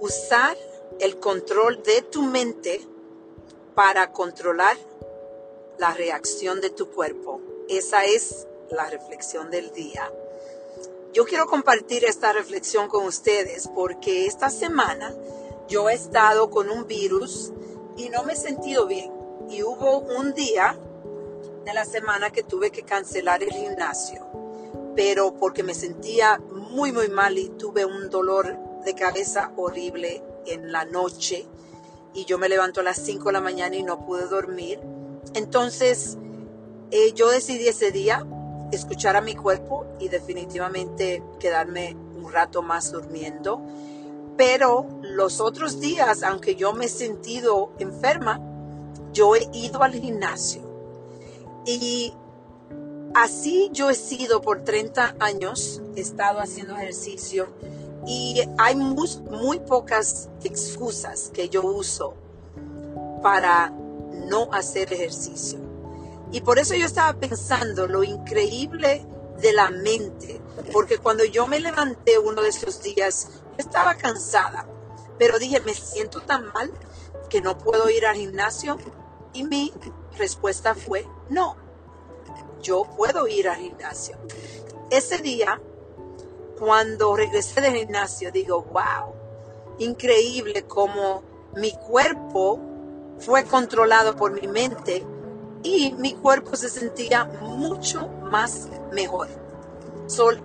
usar el control de tu mente para controlar la reacción de tu cuerpo. Esa es la reflexión del día. Yo quiero compartir esta reflexión con ustedes porque esta semana yo he estado con un virus y no me he sentido bien. Y hubo un día de la semana que tuve que cancelar el gimnasio, pero porque me sentía muy, muy mal y tuve un dolor de cabeza horrible en la noche y yo me levanto a las 5 de la mañana y no pude dormir. Entonces, eh, yo decidí ese día escuchar a mi cuerpo y definitivamente quedarme un rato más durmiendo. Pero los otros días, aunque yo me he sentido enferma, yo he ido al gimnasio. Y así yo he sido por 30 años, he estado haciendo ejercicio y hay muy, muy pocas excusas que yo uso para no hacer ejercicio. Y por eso yo estaba pensando lo increíble de la mente, porque cuando yo me levanté uno de esos días, estaba cansada, pero dije, me siento tan mal que no puedo ir al gimnasio. Y mi respuesta fue, no, yo puedo ir al gimnasio. Ese día cuando regresé del gimnasio, digo, wow, increíble como mi cuerpo fue controlado por mi mente y mi cuerpo se sentía mucho más mejor. Sol,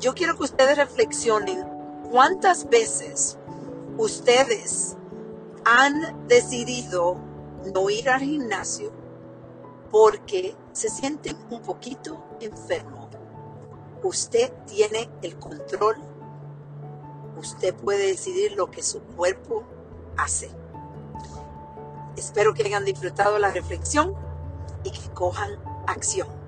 yo quiero que ustedes reflexionen cuántas veces ustedes han decidido no ir al gimnasio porque se sienten un poquito enfermos Usted tiene el control. Usted puede decidir lo que su cuerpo hace. Espero que hayan disfrutado la reflexión y que cojan acción.